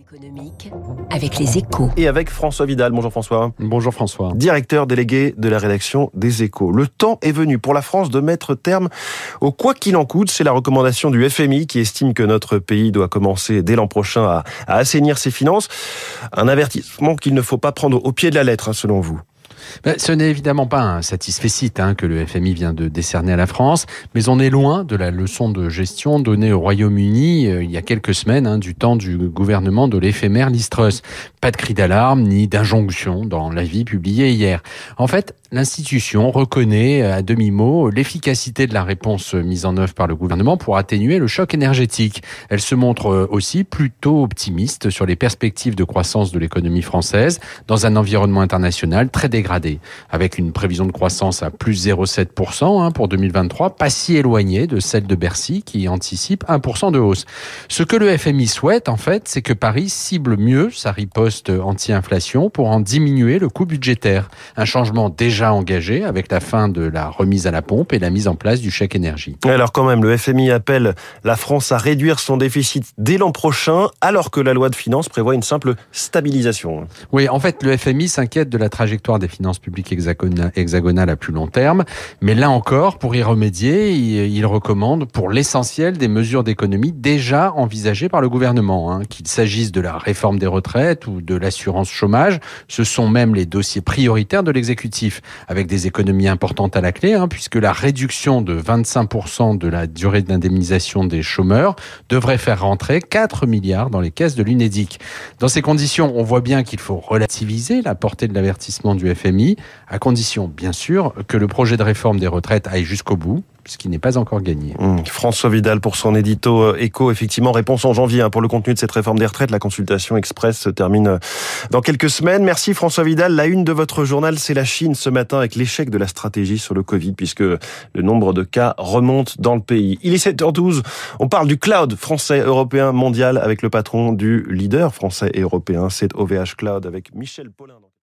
économique avec les échos. Et avec François Vidal. Bonjour François. Bonjour François. Directeur délégué de la rédaction des échos. Le temps est venu pour la France de mettre terme au quoi qu'il en coûte. C'est la recommandation du FMI qui estime que notre pays doit commencer dès l'an prochain à, assainir ses finances. Un avertissement qu'il ne faut pas prendre au pied de la lettre, hein, selon vous. Ben, ce n'est évidemment pas un satisfait hein, que le FMI vient de décerner à la France, mais on est loin de la leçon de gestion donnée au Royaume-Uni euh, il y a quelques semaines, hein, du temps du gouvernement de l'éphémère Listrus. Pas de cri d'alarme ni d'injonction dans l'avis publié hier. En fait, l'institution reconnaît à demi-mot l'efficacité de la réponse mise en œuvre par le gouvernement pour atténuer le choc énergétique. Elle se montre aussi plutôt optimiste sur les perspectives de croissance de l'économie française dans un environnement international très dégradé, avec une prévision de croissance à plus 0,7% hein, pour 2023, pas si éloignée de celle de Bercy qui anticipe 1% de hausse. Ce que le FMI souhaite, en fait, c'est que Paris cible mieux sa riposte anti-inflation pour en diminuer le coût budgétaire. Un changement déjà engagé avec la fin de la remise à la pompe et la mise en place du chèque énergie. Alors quand même, le FMI appelle la France à réduire son déficit dès l'an prochain, alors que la loi de finances prévoit une simple stabilisation. Oui, en fait, le FMI s'inquiète de la trajectoire des finances publiques hexagonales à plus long terme, mais là encore, pour y remédier, il recommande pour l'essentiel des mesures d'économie déjà envisagées par le gouvernement, hein, qu'il s'agisse de la réforme des retraites ou de l'assurance chômage, ce sont même les dossiers prioritaires de l'exécutif avec des économies importantes à la clé, hein, puisque la réduction de 25% de la durée d'indemnisation des chômeurs devrait faire rentrer 4 milliards dans les caisses de l'UNEDIC. Dans ces conditions, on voit bien qu'il faut relativiser la portée de l'avertissement du FMI, à condition, bien sûr, que le projet de réforme des retraites aille jusqu'au bout, ce qui n'est pas encore gagné. Mmh. François Vidal pour son édito écho, euh, effectivement, réponse en janvier hein, pour le contenu de cette réforme des retraites. La consultation express se termine euh, dans quelques semaines. Merci François Vidal. La une de votre journal, c'est la Chine ce matin avec l'échec de la stratégie sur le Covid puisque le nombre de cas remonte dans le pays. Il est 7h12. On parle du cloud français, européen, mondial avec le patron du leader français et européen, c'est OVH Cloud avec Michel Paulin.